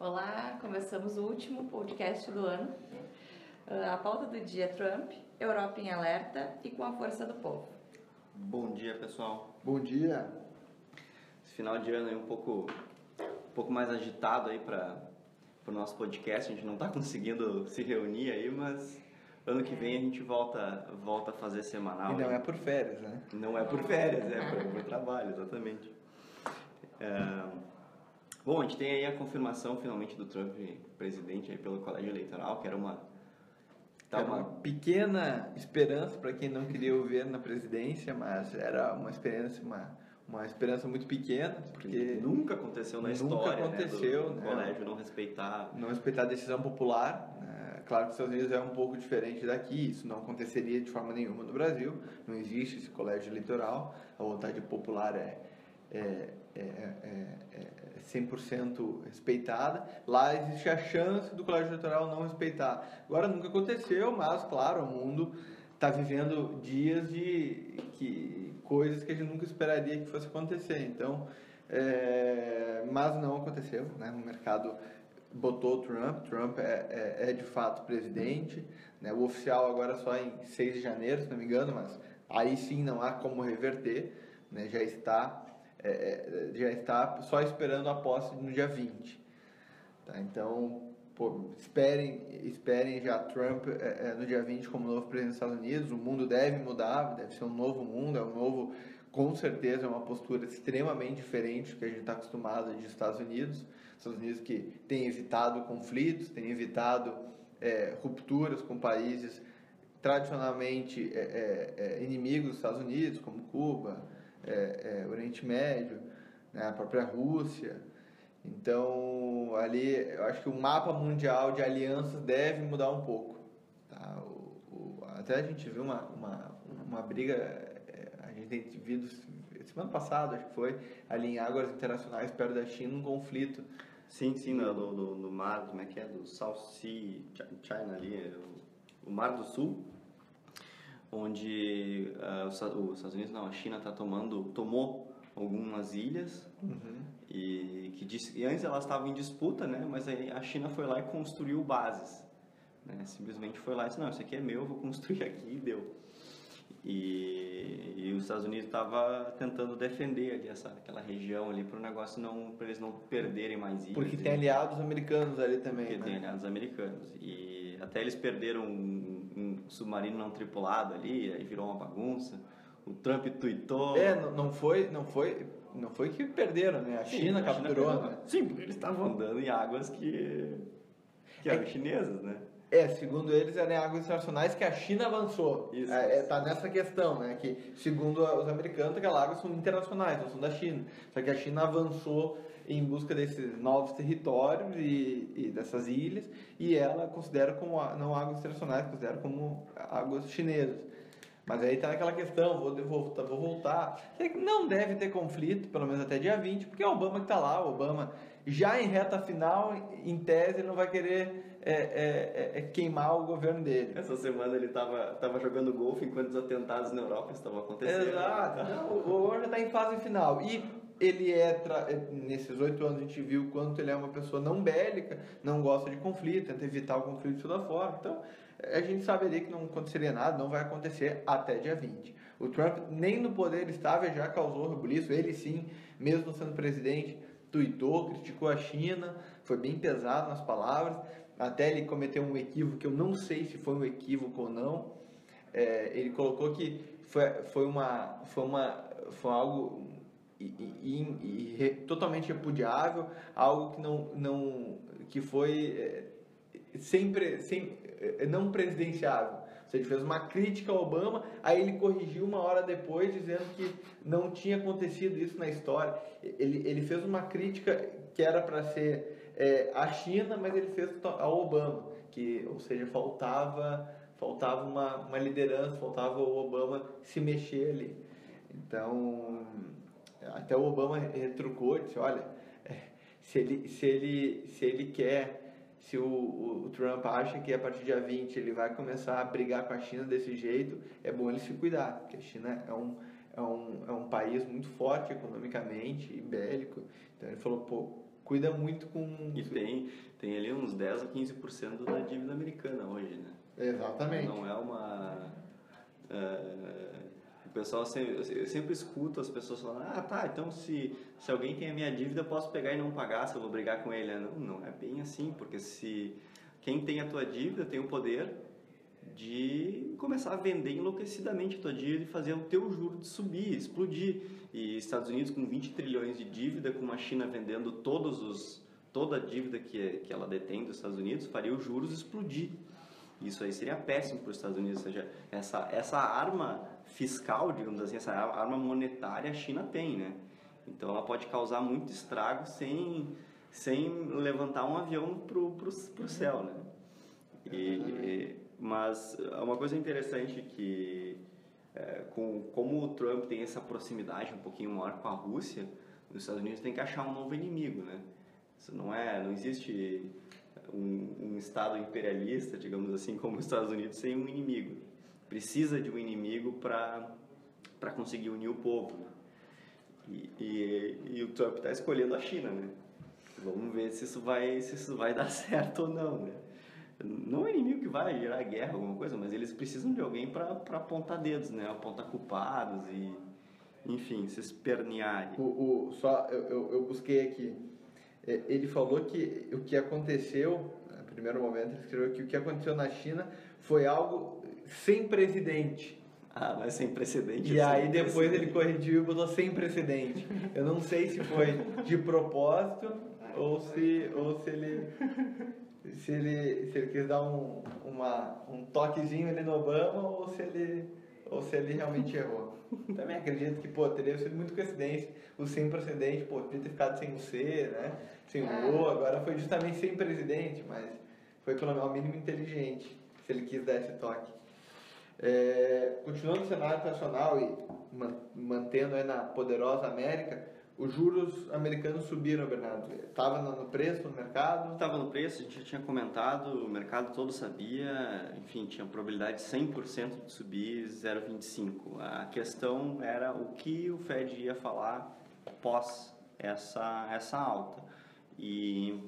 Olá, começamos o último podcast do ano. Ah, A pauta do dia é Trump, Europa em alerta e com a força do povo. Bom dia, pessoal. Bom dia. Esse final de ano aí um pouco, um pouco mais agitado aí para o nosso podcast. A gente não está conseguindo se reunir aí, mas ano que vem a gente volta, volta a fazer semanal. E não é por férias, né? Não é por férias, é por, por trabalho, exatamente. É, bom, a gente tem aí a confirmação finalmente do Trump presidente aí pelo colégio eleitoral, que era uma... Tá Era uma pequena esperança para quem não queria o ver na presidência, mas era uma esperança, uma, uma esperança muito pequena, porque nunca aconteceu na Nunca história aconteceu, né, do, do né? colégio não respeitar não respeitar a decisão popular. né? Claro que os Estados Unidos é um pouco diferente daqui, isso não aconteceria de forma nenhuma no Brasil, não existe esse colégio eleitoral, a vontade popular é, é, é, é, é 100% respeitada. Lá existe a chance do colégio eleitoral não respeitar. Agora nunca aconteceu, mas claro, o mundo está vivendo dias de que, coisas que a gente nunca esperaria que fosse acontecer. Então, é, mas não aconteceu, né? O mercado botou o Trump, Trump é, é, é de fato presidente, né? O oficial agora só em 6 de janeiro, se não me engano, mas aí sim não há como reverter, né? Já está é, é, já está só esperando a posse no dia 20. Tá? Então, pô, esperem, esperem já Trump é, é, no dia 20 como novo presidente dos Estados Unidos. O mundo deve mudar, deve ser um novo mundo, é um novo, com certeza, é uma postura extremamente diferente do que a gente está acostumado de Estados Unidos. Estados Unidos que tem evitado conflitos, tem evitado é, rupturas com países tradicionalmente é, é, é, inimigos dos Estados Unidos, como Cuba, é, é, Oriente Médio, né, a própria Rússia. Então, ali, eu acho que o mapa mundial de alianças deve mudar um pouco. Tá? O, o- até a gente viu uma, uma, uma briga, a gente tem visto semana passada, acho que foi, ali em águas internacionais perto da China, um conflito. Sim, sim, no, do, do mar, como é que é? Do South Sea, Chi- China ali, é o, o Mar do Sul, onde ah, os, Esta- os Estados Unidos, não, a China tá tomando, tomou algumas ilhas e que e antes elas estavam em disputa, né? Mas aí a China foi lá e construiu bases, né? Simplesmente foi lá e disse, não, isso aqui é meu, eu vou construir aqui e deu. E, e os Estados Unidos estava tentando defender ali essa, aquela região ali para o negócio não, para eles não perderem mais ilhas. Porque e- tem aliados americanos ali também. porque né? tem aliados americanos. E até eles perderam um, um submarino não tripulado ali, aí virou uma bagunça. O Trump tweetou. É, não, não foi, não foi, não foi que perderam, né? A Sim, China a capturou, perdeu. né? Sim, porque eles estavam andando em águas que, que É eram que- chinesas, né? É, segundo eles, eram em águas internacionais que a China avançou. Isso, é, é, tá nessa questão, né? Que segundo os americanos, aquelas águas são internacionais, não são da China. Só que a China avançou em busca desses novos territórios e, e dessas ilhas, e ela considera como não águas internacionais, considera como águas chinesas. Mas aí tá naquela questão, vou, vou, voltar- vou voltar. Que Não deve ter conflito, pelo menos até dia 20, porque é o Obama que tá lá, o Obama já em reta final, em tese, ele não vai querer é, é, é, é queimar o governo dele. Essa semana ele estava tava jogando golfe enquanto os atentados na Europa estavam acontecendo. Exato, não, o já está em fase final. E ele é, tra- é, nesses oito anos a gente viu quanto ele é uma pessoa não bélica, não gosta de conflito, tenta evitar o conflito de toda forma. Então, a gente saberia que não aconteceria nada, não vai acontecer até dia 20. O Trump nem no poder estável já causou rebuliço, ele sim, mesmo sendo presidente, tuitou, criticou a China, foi bem pesado nas palavras, até ele cometeu um equívoco que eu não sei se foi um equívoco ou não. É, ele colocou que foi, foi, uma, foi, uma, foi algo i- i- i- re- totalmente repudiável, algo que não, não que foi é, sempre, sem, é, não presidenciável. Seja, fez uma crítica ao Obama, aí ele corrigiu uma hora depois dizendo que não tinha acontecido isso na história. Ele, ele fez uma crítica que era para ser é, a China, mas ele fez ao Obama, que, ou seja, faltava faltava uma, uma liderança, faltava o Obama se mexer ali. Então, até o Obama retrucou, disse, olha, é, se ele, se ele, se ele quer, se o, o, o Trump acha que a partir de dia 20 ele vai começar a brigar com a China desse jeito, é bom ele se cuidar, porque a China é um, é um, é um país muito forte economicamente e bélico. Então ele falou, pô, cuida muito com... E tem, tem ali uns 10 a 15% da dívida americana hoje, né? Exatamente. Não é uma. é, o pessoal sempre, eu sempre escuto as pessoas falando: ah, tá, então se, se alguém tem a minha dívida, eu posso pegar e não pagar se eu vou brigar com ele. Não, não é bem assim, porque se quem tem a tua dívida tem o poder de começar a vender enlouquecidamente a tua dívida e fazer o teu juro de subir, explodir. E Estados Unidos com 20 trilhões de dívida, com a China vendendo todos os, toda a dívida que, que ela detém dos Estados Unidos, faria os juros explodir. Isso aí seria péssimo para os Estados Unidos, ou seja, essa, essa arma fiscal, digamos assim, essa arma monetária a China tem, né? Então ela pode causar muito estrago sem, sem levantar um avião pro, pro céu, né? E, mas uma coisa interessante que é, com, como o Trump tem essa proximidade um pouquinho maior com a Rússia, os Estados Unidos tem que achar um novo inimigo, né? Isso não é, não existe um, um estado imperialista, digamos assim, como os Estados Unidos sem um inimigo. Precisa de um inimigo para para conseguir unir o povo. né? E, e, e o Trump está escolhendo a China, né? Vamos ver se isso vai se isso vai dar certo ou não, né? Não é inimigo que vai gerar guerra, alguma coisa, mas eles precisam de alguém para apontar dedos, né? Apontar culpados e, enfim, se espernear. O, o, só, eu, eu, eu busquei aqui. É, Ele falou que o que aconteceu, no primeiro momento, ele escreveu que o que aconteceu na China foi algo sem precedente. Ah, mas sem precedente. E aí depois ele precedente. corrigiu e botou sem precedente. Eu não sei se foi de propósito ou se, ou se ele se ele se ele quis dar um, uma, um toquezinho ali no Obama ou se ele ou se ele realmente errou. Também acredito que pô, teria sido muito coincidência o sem precedente, pô, podia ter ficado sem o C, né? Sem o O, agora foi justamente sem presidente, mas foi pelo menos mínimo inteligente se ele quis dar esse toque. É, continuando no cenário internacional e man- mantendo aí na poderosa América, os juros americanos subiram, Bernardo. Estava no preço no mercado. Estava no preço, a gente já tinha comentado, o mercado todo sabia, enfim, tinha probabilidade de 100% de subir 0,25. A questão era o que o Fed ia falar pós essa, essa alta. E,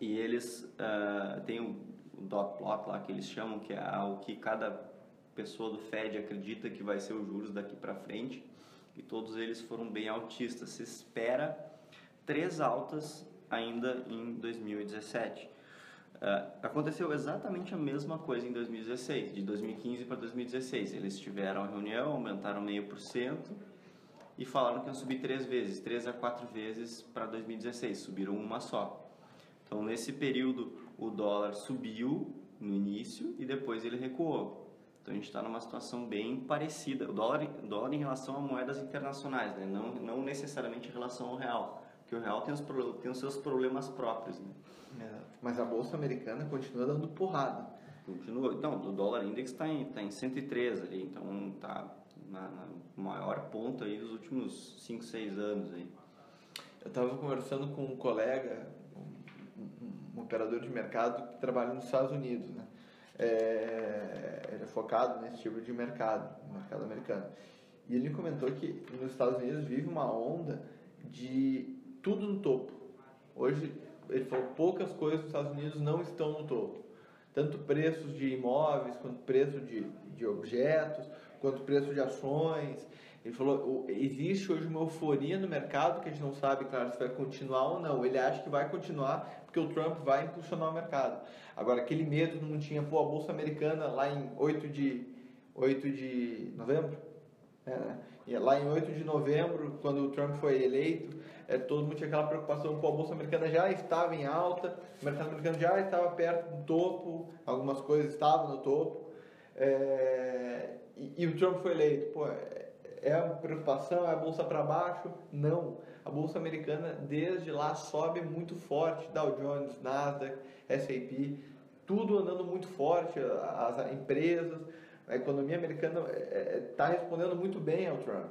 e eles ah, têm o dot plot lá que eles chamam, que é o que cada pessoa do Fed acredita que vai ser os juros daqui para frente. E todos eles foram bem altistas. Se espera três altas ainda em 2017. Ah, aconteceu exatamente a mesma coisa em 2016, de 2015 para 2016. Eles tiveram a reunião, aumentaram meio por cento e falaram que iam subir três vezes, três a quatro vezes para 2016, subiram uma só. Então, nesse período, o dólar subiu no início e depois ele recuou. Então, a gente está numa situação bem parecida. O dólar, dólar em relação a moedas internacionais, né? não, não necessariamente em relação ao real, porque o real tem os, tem os seus problemas próprios. Né? Mas a bolsa americana continua dando porrada. Continua. Então, o dólar index está em, tá em 103 ali, então está na, na maior ponto aí dos últimos 5, 6 anos aí. Eu estava conversando com um colega, um, um- um operador de mercado que trabalha nos Estados Unidos, né? É, ele é focado nesse tipo de mercado, mercado americano. E ele me comentou que nos Estados Unidos vive uma onda de tudo no topo. Hoje, ele falou, poucas coisas nos Estados Unidos não estão no topo. Tanto preços de imóveis, quanto preço de, de objetos, quanto preço de ações. Ele falou, existe hoje uma euforia no mercado que a gente não sabe, claro, se vai continuar ou não. Ele acha que vai continuar porque o Trump vai impulsionar o mercado. Agora, aquele medo não tinha, pô, a Bolsa Americana lá em 8 de, 8 de novembro, é, né? E lá em 8 de novembro, quando o Trump foi eleito, é, todo mundo tinha aquela preocupação, pô, a Bolsa Americana já estava em alta, o mercado americano já estava perto do topo, algumas coisas estavam no topo, é, e, e o Trump foi eleito. Pô, é, é uma preocupação, é a Bolsa para baixo? Não. A Bolsa Americana, desde lá, sobe muito forte, Dow Jones, Nasdaq, S&P, tudo andando muito forte, as as empresas, a economia americana está respondendo muito bem ao Trump.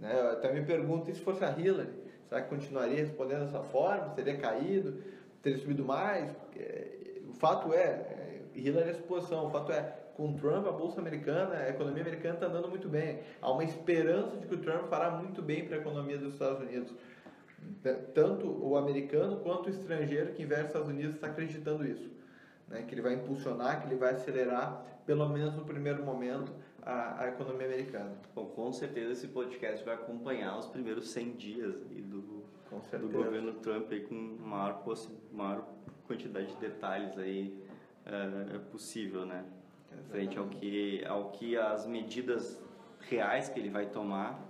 Né? Eu até me pergunto, e se fosse a Hillary? Será que continuaria respondendo dessa forma? Teria caído? Teria subido mais? É, O fato é, é, Hillary é suposição. O fato é, com Trump, a bolsa americana, a economia americana está andando muito bem. Há uma esperança de que o Trump fará muito bem para a economia dos Estados Unidos. Tanto o americano quanto o estrangeiro que investe nos Estados Unidos está acreditando isso. Né? Que ele vai impulsionar, que ele vai acelerar, pelo menos no primeiro momento, a, a economia americana. Bom, com certeza esse podcast vai acompanhar os primeiros 100 dias do, do governo Trump aí com maior, maior quantidade de detalhes aí eh, possível, né? Frente ao que, ao que as medidas reais que ele vai tomar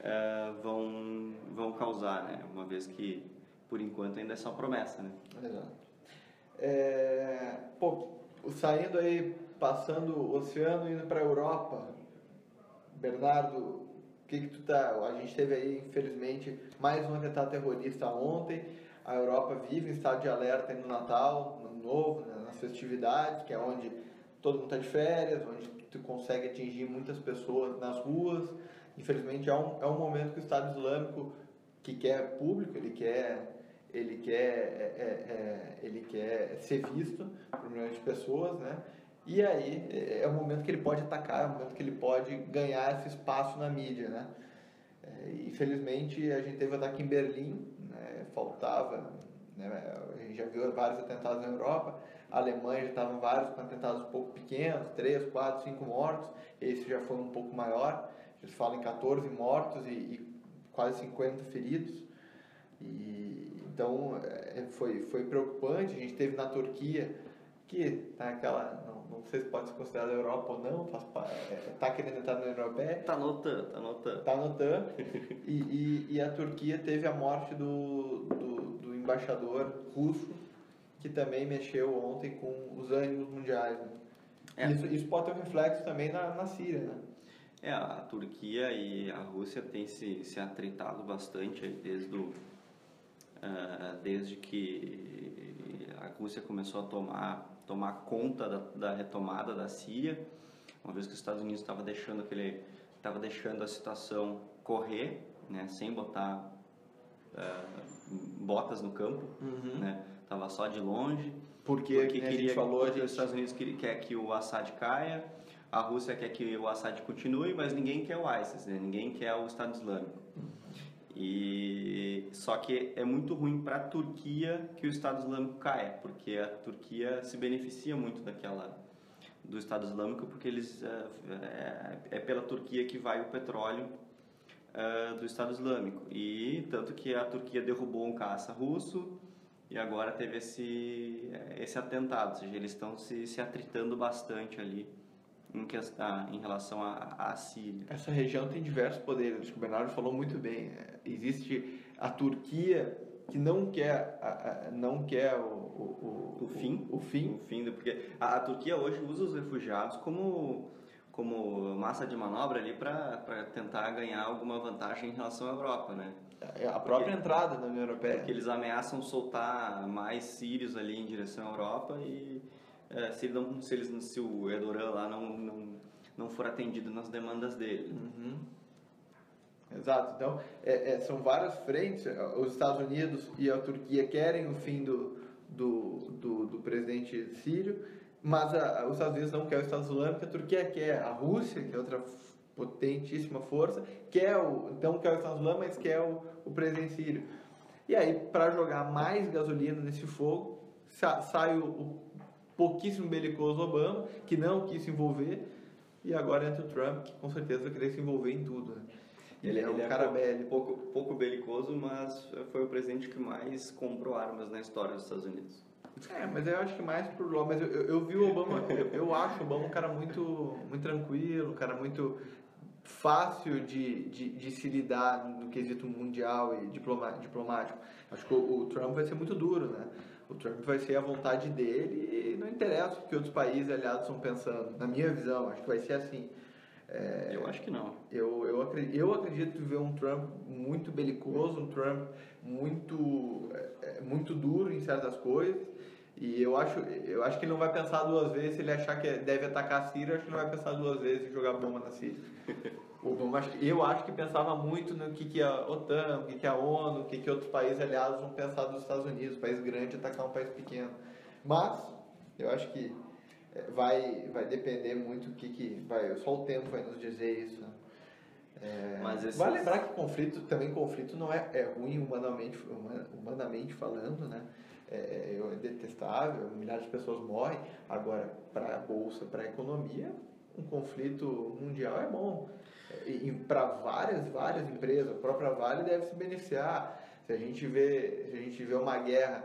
eh, vão, vão causar, né? Uma vez que, por enquanto, ainda é só promessa, né? Exato. É, pô, saindo aí, passando o oceano, indo para a Europa, Bernardo, que que tu tá... A gente teve aí, infelizmente, mais um atentado terrorista ontem. A Europa vive em estado de alerta no Natal, no Novo, né, nas festividades, que é onde todo mundo está de férias, onde tu consegue atingir muitas pessoas nas ruas. Infelizmente, é um, é um momento que o Estado Islâmico, que quer público, ele quer ele quer, é, é, é, ele quer ser visto por milhões de pessoas, né? E aí é, é o momento que ele pode atacar, é o momento que ele pode ganhar esse espaço na mídia, né? É, infelizmente a gente teve um ataque em Berlim, né? faltava, né? a gente já viu vários atentados na Europa, a Alemanha já estavam vários atentados um pouco pequenos, 3, 4, 5 mortos, esse já foi um pouco maior, já se fala em 14 mortos e, e quase 50 feridos. E, então é, foi, foi preocupante. A gente teve na Turquia, que tá aquela, não, não sei se pode ser considerada Europa ou não, faz, é, tá querendo entrar na União Europeia, Tá notando, tá notando. tá no TAM, e, e, e a Turquia teve a morte do, do, do embaixador russo, que também mexeu ontem com os ânimos mundiais. Né? É. Isso, isso pode ter um reflexo também na, na Síria, né? É, a Turquia e a Rússia têm se, se atritado bastante desde, ah, desde que a Rússia começou a tomar, tomar conta da, da retomada da Síria, uma vez que os Estados Unidos estava deixando aquele estava deixando a situação correr, né, sem botar ah, botas no campo, né, tava só de longe, Porque, porque né, queria falou, os Estados Unidos quer, quer que o Assad caia, a Rússia quer que o Assad continue, mas ninguém quer o ISIS, né? ninguém quer o Estado Islâmico. E só que é muito ruim para a Turquia que o Estado Islâmico caia, porque a Turquia se beneficia muito daquela do Estado Islâmico, porque eles é, é, é pela Turquia que vai o petróleo é, do Estado Islâmico. E tanto que a Turquia derrubou um caça russo e agora teve esse esse atentado, ou seja, eles estão se, se atritando bastante ali em, questão, em relação à Síria. Essa região tem diversos poderes, o Bernardo falou muito bem. Existe a Turquia que não quer, a- a- não quer o, o, O fim? O, fim. O fim, porque a, a Turquia hoje usa os refugiados como como massa de manobra ali para tentar ganhar alguma vantagem em relação à Europa, né? A própria entrada na União Europeia. Porque eles ameaçam soltar mais sírios ali em direção à Europa e eh, se, não, se, eles, se o Erdogan lá não, não, não for atendido nas demandas dele. Uhum. Exato. Então, é- é, são várias frentes. Os Estados Unidos e a Turquia querem o fim do, do, do, do presidente sírio, mas a- os Estados Unidos não querem o Estado Islâmico, a Turquia quer a Rússia, que é outra potentíssima força, quer o, então quer o Estado Islâmico, mas quer o, o presidente sírio. E aí, para jogar mais gasolina nesse fogo, sa- sai o, o pouquíssimo belicoso Obama, que não quis se envolver, e agora entra o Trump, que com certeza vai querer se envolver em tudo. Né? Ele, é um cara pouco, bélico. pouco, pouco belicoso, mas foi o presidente que mais comprou armas na história dos Estados Unidos. É, mas eu acho que mais por lá. Mas eu, eu, eu vi o Obama, eu, eu acho o Obama um cara muito, muito tranquilo, um cara muito fácil de, de, de se lidar no quesito mundial e diploma, diplomático. Acho que o, o Trump vai ser muito duro, né? O Trump vai ser a vontade dele e não interessa o que outros países aliados estão pensando. Na minha visão, acho que vai ser assim. É, Eu acho que não. Eu, eu, acredito, eu acredito ver um Trump muito belicoso, um Trump muito, é, é, muito duro em certas coisas. E eu acho, eu acho que ele não vai pensar duas vezes, se ele achar que deve atacar a Síria, eu acho que ele não vai pensar duas vezes em jogar bomba na Síria. Obama, eu acho que pensava muito no que, que a OTAN, o que, que a ONU, o que, que outros países aliados vão pensar dos Estados Unidos, país grande atacar um país pequeno. Mas, eu acho que é, vai, vai depender muito o que, que vai. Só o tempo vai nos dizer isso. né? É, Mas esses- Vale lembrar que conflito, também conflito não é, é ruim humanamente, huma- humanamente falando, né? É, é detestável, milhares de pessoas morrem. Agora, para a bolsa, para a economia, um conflito mundial é bom. E, para várias, várias empresas, a própria Vale deve se beneficiar. Se a gente vê, se a gente vê uma guerra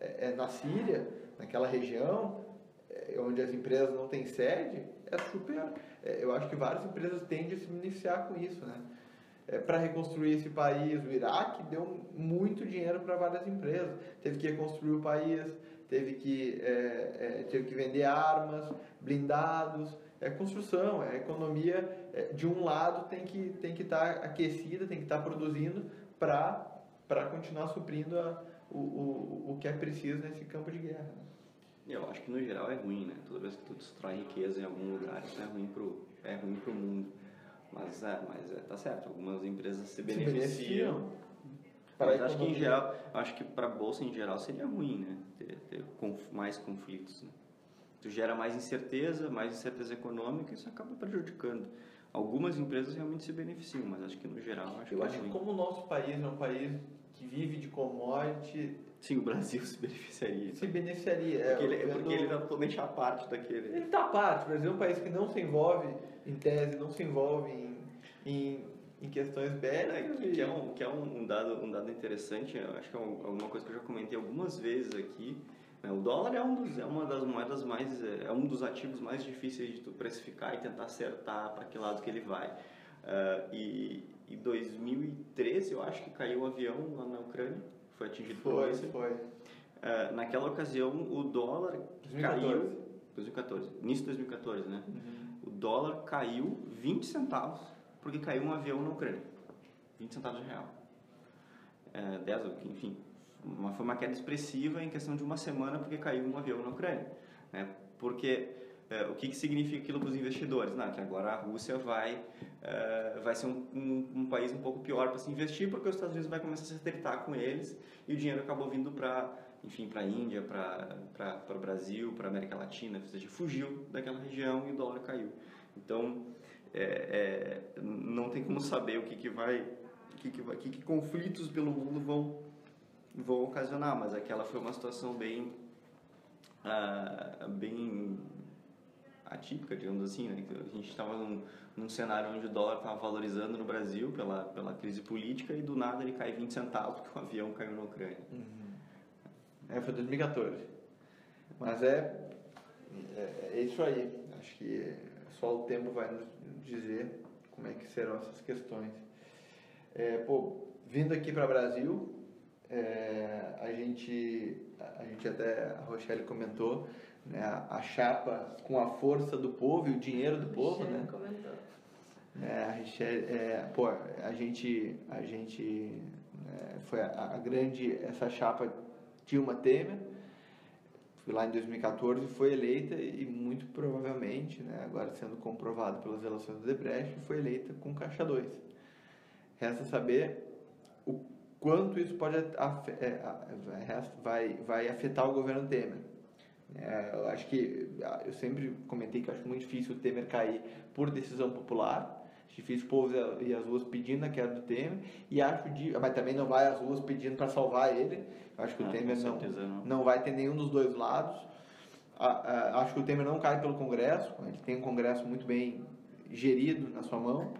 é, é na Síria, naquela região, é, onde as empresas não têm sede, é super. É, eu acho que várias empresas tendem a se beneficiar com isso, né? para reconstruir esse país, o Iraque deu muito dinheiro para várias empresas. Teve que reconstruir o país, teve que, é, é, teve que vender armas, blindados. É construção, é economia. é, de um lado tem que tem que estar aquecida, tem que estar produzindo para para continuar suprindo a, o, o, o que é preciso nesse campo de guerra. né? Eu acho que no geral é ruim, né? Toda vez que tu destrói riqueza em algum lugar, isso é ruim pro, é ruim pro mundo. Mas é, mas é, tá certo, algumas empresas se beneficiam. Mas acho que em economia. geral, acho que para bolsa em geral seria ruim, né? Ter, ter conf- mais conflitos. Né? Tu gera mais incerteza, mais incerteza econômica, isso acaba prejudicando. Algumas empresas realmente se beneficiam, mas acho que no geral acho Eu que é acho que ruim. como o nosso país é um país que vive de commodity, Sim, o Brasil se beneficiaria. se beneficiaria. É, Porque ele, vendo- porque ele tá totalmente à parte daquele. Ele está à parte. O Brasil é um país que não se envolve, em tese, não se envolve em, em, em questões É, bélicas. que, e- que é, um, que é um, um dado, um dado interessante, acho que é um- alguma coisa que eu já comentei algumas vezes aqui. né? O dólar é, um dos, é uma das moedas mais, é é um dos ativos mais difíceis de tu precificar e tentar acertar para que lado que ele vai. Ah, e em 2013, eu acho que caiu o avião lá na Ucrânia, foi atingido por um Foi, foi. Ah, naquela ocasião, o dólar 2014. caiu. 2014, início de 2014, né? O dólar caiu 20 centavos porque caiu um avião na Ucrânia. 20 centavos de real. É, 10, enfim. Uma, foi uma queda expressiva em questão de uma semana porque caiu um avião na Ucrânia. Né? Porque é, o que, que significa aquilo para os investidores? Não, que agora a Rússia vai, é, vai ser um, um, um país um pouco pior para se investir porque os Estados Unidos vai começar a se atritar com eles e o dinheiro acabou vindo para enfim, para a Índia, para o Brasil, para a América Latina, ou seja, fugiu daquela região e o dólar caiu. Então, é, é, não tem como saber o que, que vai, o que, que, vai, que, que conflitos pelo mundo vão, vão ocasionar, mas aquela foi uma situação bem, ah, bem atípica, digamos assim, né? A gente estava num, num cenário onde o dólar estava valorizando no Brasil pela, pela crise política e do nada ele cai 20 centavos porque o avião caiu na Ucrânia. É, foi 2014. Mas é, é, é isso aí. Acho que só o tempo vai nos dizer como é que serão essas questões. É, pô, vindo aqui para o Brasil, é, a gente a gente até a Rochelle comentou, né, a chapa com a força do povo e o dinheiro do povo, né? comentou. É, a Richelle, é, pô, a gente, a gente é, foi a, a grande, essa chapa Dilma Temer, foi lá em 2014 foi eleita e muito provavelmente, né, agora sendo comprovado pelas relações do Debrecht, foi eleita com caixa 2. Resta saber o quanto isso pode afe- é, vai, vai afetar o governo Temer. É, eu acho que ah, eu sempre comentei que eu acho muito difícil o Temer cair por decisão popular. Difícil o povo ir às ruas pedindo a queda do Temer. E acho de, mas também não vai às ruas pedindo para salvar ele. Acho que o Ah, Temer com não, não. não vai ter nenhum dos dois lados. Ah, ah, acho que o Temer não cai pelo Congresso. Ele tem um Congresso muito bem gerido na sua mão.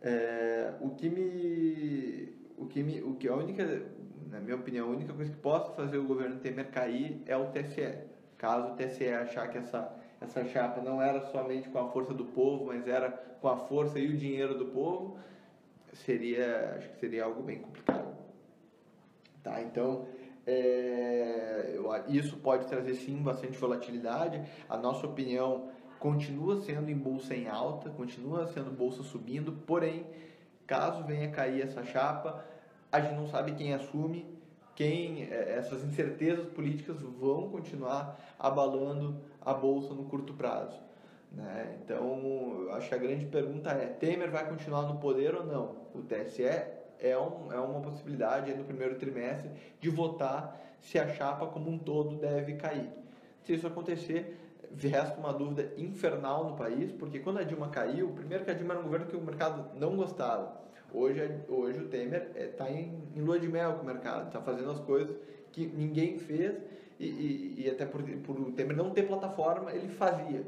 É, o que me o que me o que a única na minha opinião a única coisa que possa fazer o governo Temer cair é o TSE caso o TSE achar que essa essa chapa não era somente com a força do povo mas era com a força e o dinheiro do povo seria acho que seria algo bem complicado. Tá então é, eu isso pode trazer sim bastante volatilidade. A nossa opinião continua sendo em bolsa em alta, continua sendo bolsa subindo, porém, caso venha cair essa chapa, a gente não sabe quem assume, quem eh, essas incertezas políticas vão continuar abalando a bolsa no curto prazo. Né? Então, acho que a grande pergunta é: Temer vai continuar no poder ou não? O TSE é, um, é uma possibilidade no primeiro trimestre de votar se a chapa como um todo deve cair. Se isso acontecer, resta uma dúvida infernal no país, porque quando a Dilma caiu, primeiro que a Dilma era um governo que o mercado não gostava. Hoje, é- hoje o Temer está em, em lua de mel com o mercado, está fazendo as coisas que ninguém fez e, e, e até por, por o Temer não ter plataforma, ele fazia.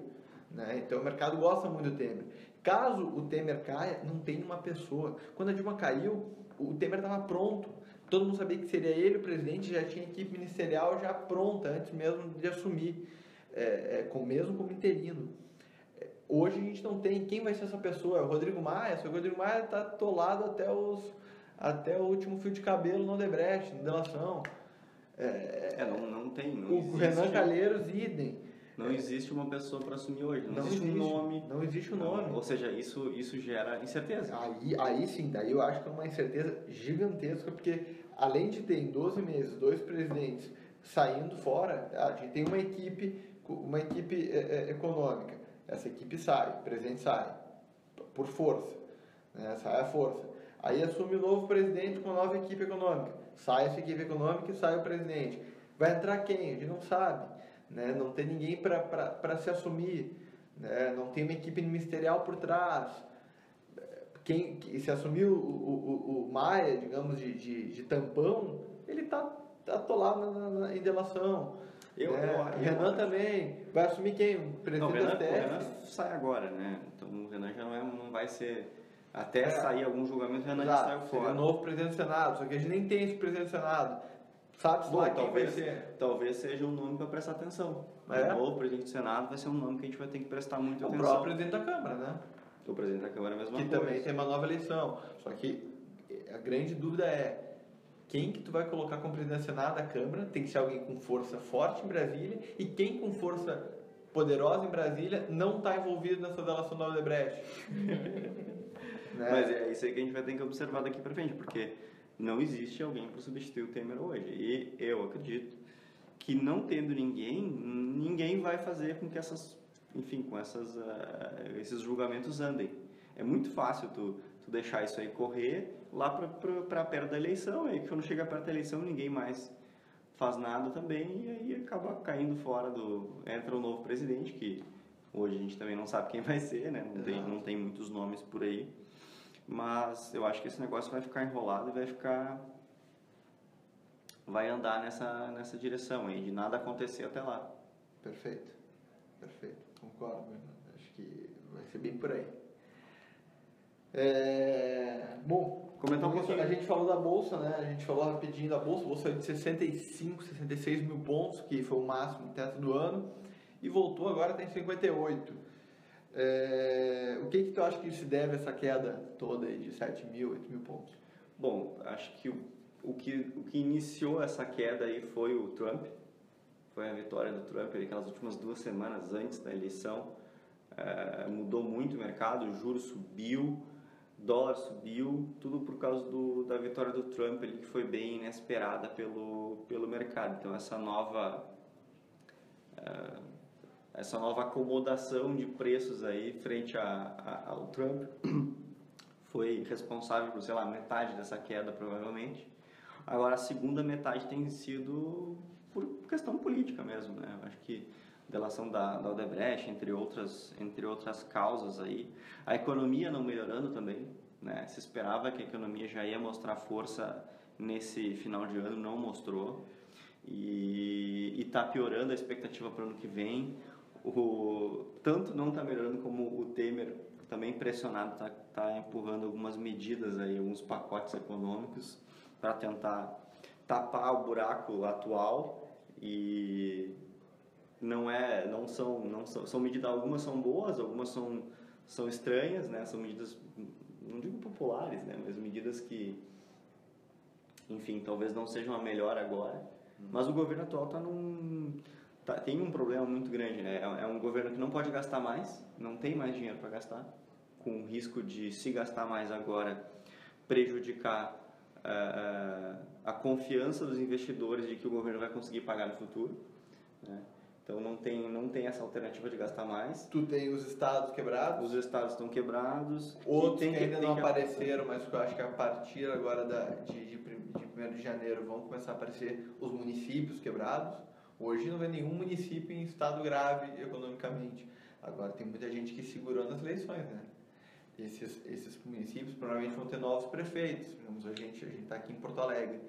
Né? Então o mercado gosta muito do Temer. Caso o Temer caia, não tem uma pessoa. Quando a Dilma caiu, o Temer estava pronto. Todo mundo sabia que seria ele o presidente, já tinha equipe ministerial já pronta, antes mesmo de assumir, é, é, com, mesmo como interino. É, Hoje a gente não tem quem vai ser essa pessoa. É o Rodrigo Maia, só que o Rodrigo Maia está atolado até, os, até o último fio de cabelo no Odebrecht, na delação. É, É, não, não tem. Não o existe, Renan Calheiros, idem. Não existe uma pessoa para assumir hoje. Não, Não existe, um nome. Não existe Não, nome. ou seja, isso, isso gera incerteza. Aí, aí sim, daí eu acho que é uma incerteza gigantesca, porque além de ter em 12 meses dois presidentes saindo fora, a gente tem uma equipe, uma equipe é, é, econômica. Essa equipe sai, presidente sai, por força, né? sai a força. Aí assume o novo presidente com nova equipe econômica. Sai essa equipe econômica e sai o presidente. Vai entrar quem? A gente não sabe. Né? Não tem ninguém para se assumir. Né? Não tem uma equipe ministerial por trás quem que se assumiu o, o, o Maia, digamos, de, de, de tampão, ele está atolado na, na, em delação. Eu- né? eu- O eu Renan acho- também. Vai assumir quem? O Não, o presidente Renan, da o Renan sai agora, né? Então o Renan já não, é, não vai ser. Até É. sair algum julgamento, o Renan já Exato, saiu seria fora. o novo presidente do Senado, só que a gente nem tem esse presidente do Senado. Sabe-se Bom, lá quem talvez, vai ser. talvez seja um nome para prestar atenção. É? O novo presidente do Senado vai ser um nome que a gente vai ter que prestar muita O atenção. próprio presidente da Câmara, né? O presidente da Câmara é a mesma que coisa. também tem uma nova eleição. Só que a grande dúvida é quem que tu vai colocar como presidente da Câmara, tem que ser alguém com força forte em Brasília e quem com força poderosa em Brasília não está envolvido nessa delação da Odebrecht. né? Mas é isso aí que a gente vai ter que observar daqui para frente, porque não existe alguém para substituir o Temer hoje. E eu acredito que não tendo ninguém, ninguém vai fazer com que essas, enfim, com essas, ah, esses julgamentos andem. É muito fácil tu, tu deixar isso aí correr lá para perto da eleição, e quando chega perto da eleição ninguém mais faz nada também, e aí acaba caindo fora do... Entra o novo presidente, que hoje a gente também não sabe quem vai ser, né? Não tem, não tem muitos nomes por aí. Mas eu acho que esse negócio vai ficar enrolado e vai ficar. Vai andar nessa, nessa direção aí, de nada acontecer até lá. Perfeito. Perfeito. Concordo. Acho que vai ser bem por aí. É, Bom, Comentar um pouquinho. A gente falou da bolsa, né? A gente falou rapidinho da bolsa. A bolsa de 65, 66 mil pontos, que foi o máximo teto do ano, e voltou agora tem 58. É, O que que tu acha que se deve a essa queda toda aí de 7 mil, 8 mil pontos? Bom, acho que o, o que o que iniciou essa queda aí foi o Trump. Foi a vitória do Trump ali, aquelas últimas duas semanas antes da eleição. Eh, mudou muito o mercado, o juro subiu, dólar subiu, tudo por causa do, da vitória do Trump ali, que foi bem inesperada pelo, pelo mercado. Então essa nova eh, essa nova acomodação de preços aí frente a, a- ao Trump foi responsável por, sei lá, metade dessa queda provavelmente. Agora a segunda metade tem sido por questão política mesmo, né? Acho que delação da, da Odebrecht, entre outras, entre outras causas aí. A economia não melhorando também, né? Se esperava que a economia já ia mostrar força nesse final de ano, não mostrou. E está piorando a expectativa para o ano que vem. O, tanto não está melhorando como o Temer também pressionado está tá empurrando algumas medidas aí, alguns pacotes econômicos para tentar tapar o buraco atual e não é não são não são, são medidas algumas são boas algumas são são estranhas né? São medidas não digo populares né? Mas medidas que enfim talvez não sejam a melhor agora. Mas o governo atual está num tá, tem um problema muito grande né? É, é um governo que não pode gastar mais não tem mais dinheiro para gastar com o risco de se gastar mais agora prejudicar eh, a confiança dos investidores de que o governo vai conseguir pagar no futuro né? Então não tem não tem essa alternativa de gastar mais Tu tem os estados quebrados, os estados estão quebrados outros que, tem ainda tem não apareceram, mas que eu acho que a partir agora da, de, de, de 1 de janeiro vão começar a aparecer os municípios quebrados. Hoje não vê nenhum município em estado grave economicamente. Agora tem muita gente que segurou nas eleições, né? Esses, esses municípios provavelmente vão ter novos prefeitos. Digamos, a gente a está aqui em Porto Alegre.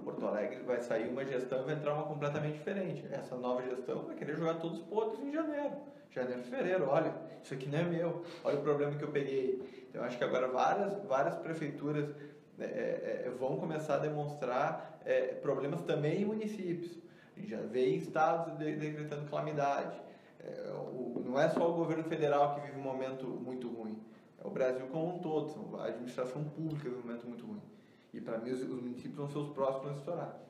Porto Alegre vai sair uma gestão e vai entrar uma completamente diferente. Essa nova gestão vai querer jogar todos os podres em janeiro. Janeiro, fevereiro, olha, isso aqui não é meu, olha o problema que eu peguei. Então, acho que agora várias, várias prefeituras é, é, é vão começar a demonstrar é, problemas também em municípios. A gente já vê estados decretando calamidade. É, o, não é só o governo federal que vive um momento muito ruim, é o Brasil como um todo. A administração pública vive um momento muito ruim. E para mim, os, os, municípios vão ser os próximos a estourar.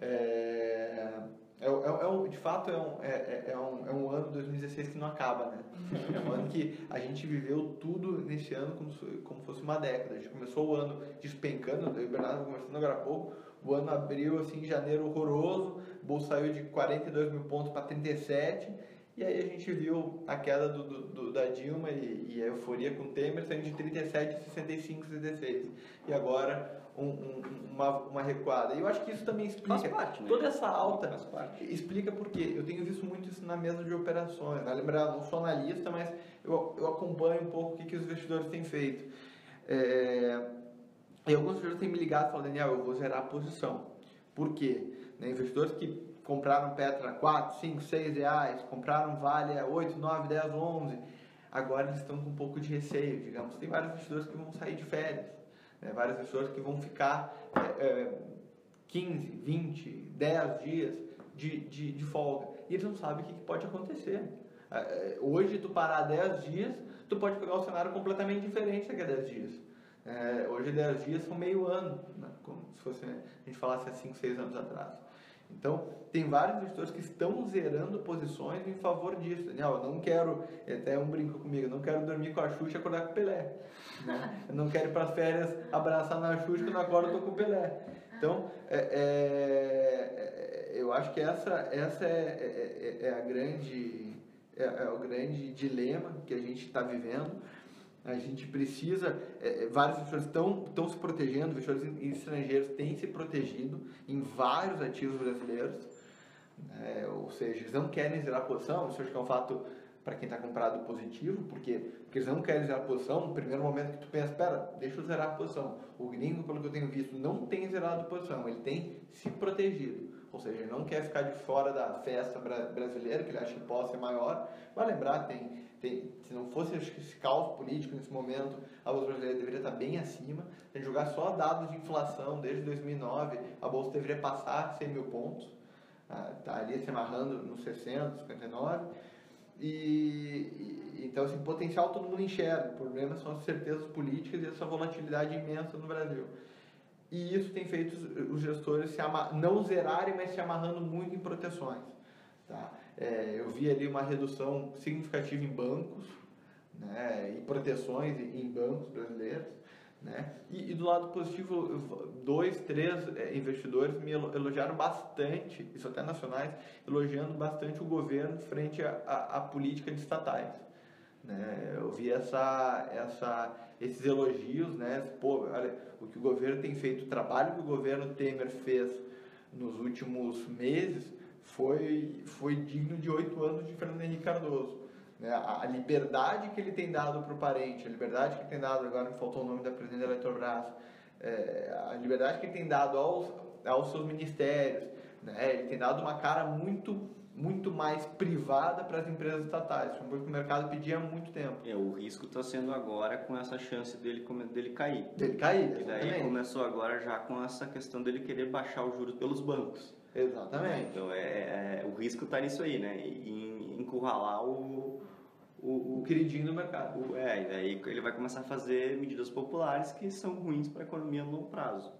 É, é, é, é, de fato, é um, é, é, é, um, é um ano 2016 que não acaba, né? É um ano que a gente viveu tudo nesse ano como, como fosse uma década. A gente começou o ano despencando, eu e o Bernardo conversando agora há pouco, o ano abriu assim, em janeiro horroroso, o Bolsa saiu de 42 mil pontos para 37, e aí a gente viu a queda do, do, do da Dilma e, e, a euforia com o Temer saindo de 37, 65, 66. E agora um, um, uma, uma recuada. E eu acho que isso também explica. Faz parte, né? Toda essa alta explica por quê. Eu tenho visto muito isso na mesa de operações. Né? Lembrar, não sou analista, mas eu, eu acompanho um pouco o que, que os investidores têm feito. É, e alguns investidores têm me ligado e falado, Daniel, eu vou zerar a posição. Por quê? Né, investidores que compraram Petra a 4, 5, 6 reais, compraram Vale a 8, 9, 10, 11, agora eles estão com um pouco de receio, digamos. Tem vários investidores que vão sair de férias, né, vários investidores que vão ficar é, é, 15, 20, 10 dias de, de, de folga. E eles não sabem o que, pode acontecer. É, é, hoje, tu parar 10 dias, tu pode pegar um cenário completamente diferente daqui a 10 dias. É, hoje 10 dias são meio ano, né? como se fosse, a gente falasse há 5, 6 anos atrás. Então, tem vários investidores que estão zerando posições em favor disso. Daniel, eu não quero, até um brinco comigo, eu não quero dormir com a Xuxa e acordar com o Pelé. Né? Eu não quero ir para as férias abraçar na Xuxa não acordo tô com o Pelé. Então, é, é, é, eu acho que essa, essa é, é, é a grande, é, é o grande dilema que a gente está vivendo. A gente precisa, é, é vários investidores estão, estão se protegendo, investidores estrangeiros têm se protegido em vários ativos brasileiros, é, ou seja, eles não querem zerar a posição, isso acho que é um fato para quem está comprado positivo, porque, porque eles não querem zerar a posição, no primeiro momento que tu pensa, espera, deixa eu zerar a posição. O gringo, pelo que eu tenho visto, não tem zerado a posição, ele tem se protegido. Ou seja, ele não quer ficar de fora da festa brasileira, que ele acha que pode ser maior. Vai lembrar, tem tem, se não fosse esse caos político nesse momento, a Bolsa Brasileira deveria estar bem acima. Se a gente jogar só dados de inflação desde 2009, a Bolsa deveria passar 100 mil pontos. Está ah, ali se amarrando nos 60, 59. E, e, então, assim, potencial todo mundo enxerga. O problema são as certezas políticas e essa volatilidade imensa no Brasil. E isso tem feito os gestores se não zerarem, mas se amarrando muito em proteções. Tá? É, eu vi ali uma redução significativa em bancos né, e proteções em bancos brasileiros. Né? E, e, do lado positivo, dois, três é, investidores me elogiaram bastante, isso até nacionais, elogiando bastante o governo frente à política de estatais. Né? Eu vi essa, essa, esses elogios, né? Pô, olha, o que o governo tem feito, o trabalho que o governo Temer fez nos últimos meses, foi, foi digno de oito anos de Fernando Henrique Cardoso. Né? A, liberdade que ele tem dado para o parente, a liberdade que ele tem dado, agora me faltou o nome da presidente da Eletrobras, é, a liberdade que ele tem dado aos, aos seus ministérios, né? ele tem dado uma cara muito muito mais privada para as empresas estatais, como o mercado pedia há muito tempo. É, o risco está sendo agora com essa chance dele, dele cair. Dele cair, E daí começou agora já com essa questão dele querer baixar os juros pelos bancos. Exatamente. Então é, é o risco está nisso aí, né? Em encurralar o, o, o queridinho do mercado. O, é, e daí ele vai começar a fazer medidas populares que são ruins para a economia no longo prazo.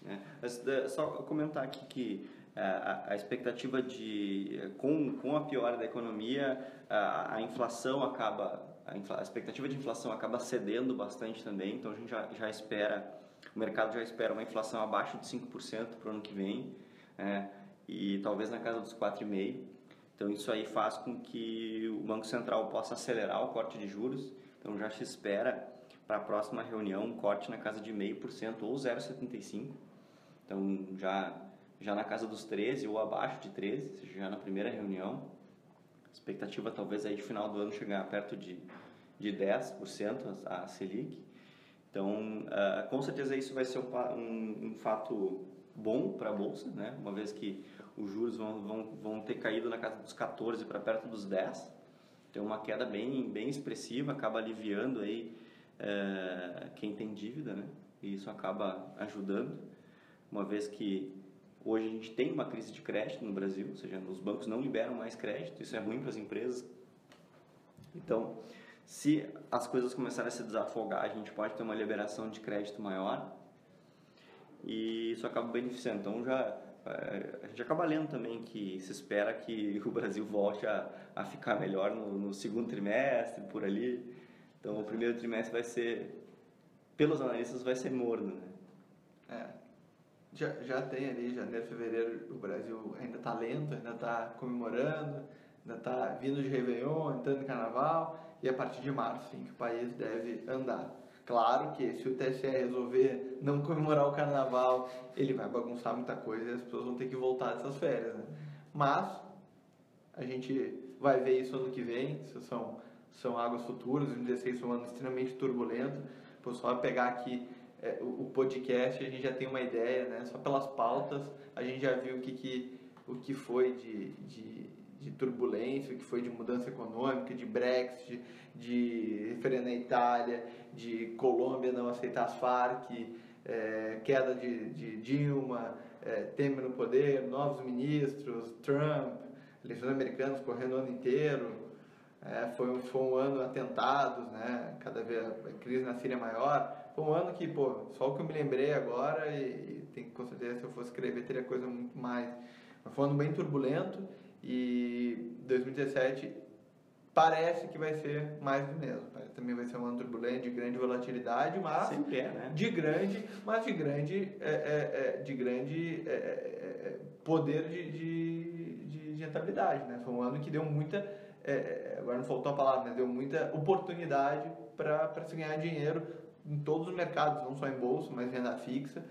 Né? Mas, é, só comentar aqui que a, a, expectativa de com, com a piora da economia a, a inflação acaba a, infla, a, expectativa de inflação acaba cedendo bastante também então a gente já, já espera o mercado já espera uma inflação abaixo de 5% para o ano que vem é, e talvez na casa dos 4,5%. Então isso aí faz com que o Banco Central possa acelerar o corte de juros. Então já se espera para a próxima reunião um corte na casa de 0,5% ou 0,75%. Então já já na casa dos 13 ou abaixo de 13, ou seja, já na primeira reunião. Expectativa talvez aí de final do ano chegar perto de, de 10% a, a Selic. Então, uh, com certeza isso vai ser um, um, um fato bom para a Bolsa, né? uma vez que os juros vão, vão, vão ter caído na casa dos 14 para perto dos 10. Tem uma queda bem, bem expressiva, acaba aliviando aí uh, quem tem dívida, né? e isso acaba ajudando, uma vez que hoje a gente tem uma crise de crédito no Brasil, ou seja, os bancos não liberam mais crédito, isso é ruim para as empresas. Então, se as coisas começarem a se desafogar, a gente pode ter uma liberação de crédito maior e isso acaba beneficiando. Então, já eh, a gente acaba lendo também que se espera que o Brasil volte a, a ficar melhor no, no segundo trimestre, por ali. Então, o primeiro trimestre vai ser, pelos analistas, vai ser morno, né? É. Já, já tem ali, janeiro, fevereiro, o Brasil ainda está lento, ainda está comemorando, ainda está vindo de Réveillon, entrando em Carnaval, e a partir de março, sim, que o país deve andar. Claro que se o TSE resolver não comemorar o Carnaval, ele vai bagunçar muita coisa e as pessoas vão ter que voltar dessas férias, né? Mas a gente vai ver isso ano que vem, isso são, são águas futuras, 2016 foi um ano extremamente turbulento, o pessoal vai pegar aqui é, o, podcast, a gente já tem uma ideia, né? Só pelas pautas, a gente já viu o que, que, o que foi de, de, de turbulência, o que foi de mudança econômica, de Brexit, de referendo na Itália, de Colômbia não aceitar as Farc, é, queda de, de Dilma, é, Temer no poder, novos ministros, Trump, eleições americanas correndo o ano inteiro. É, foi, foi um ano atentados, né? Cada vez a crise na Síria é maior. Foi um ano que, pô, só o que eu me lembrei agora e, e tem, com certeza se eu fosse escrever teria coisa muito mais. Mas foi um ano bem turbulento e 2017 parece que vai ser mais do mesmo. Também vai ser um ano turbulento, de grande volatilidade, mas sempre é, né? De grande, mas de grande, é, é, é de grande é, é, é, poder de, de, de, de rentabilidade, né? Foi um ano que deu muita, agora não faltou a palavra, mas deu muita oportunidade para se ganhar dinheiro em todos os mercados, não só em bolsa, mas renda fixa.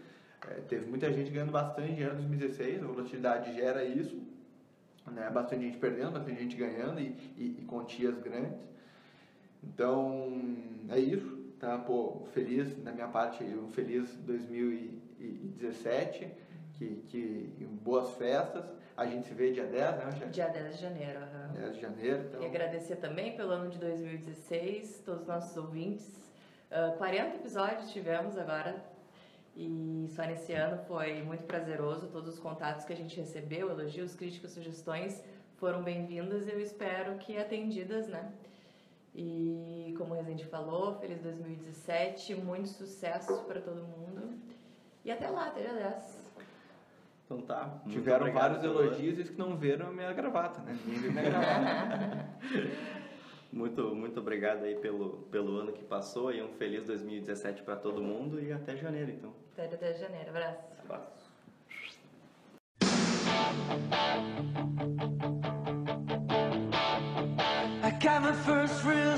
teve muita gente ganhando bastante dinheiro em 2016, a volatilidade gera isso né? Bastante gente perdendo, bastante gente ganhando e, e, e quantias grandes. Então, é isso, tá? Pô, feliz, da minha parte, um feliz 2017, que, que boas festas. A gente se vê dia 10, né, Dia 10 de janeiro. Uhum. 10 de janeiro, então... E agradecer também pelo ano de 2016, todos os nossos ouvintes. Uh, 40 episódios tivemos agora e só nesse ano foi muito prazeroso. Todos os contatos que a gente recebeu, elogios, críticas, sugestões foram bem-vindas e eu espero que atendidas, né? E como o Rezende falou, feliz 2017, muito sucesso para todo mundo. E até lá, até dia 10. Então tá. Tiveram vários elogios e que não viram a minha gravata, né? Ninguém viu minha gravata. Muito, muito obrigado aí pelo, pelo ano que passou e um feliz 2017 para todo mundo e até janeiro, então. Até, até janeiro. Abraço. Abraço. I got my first real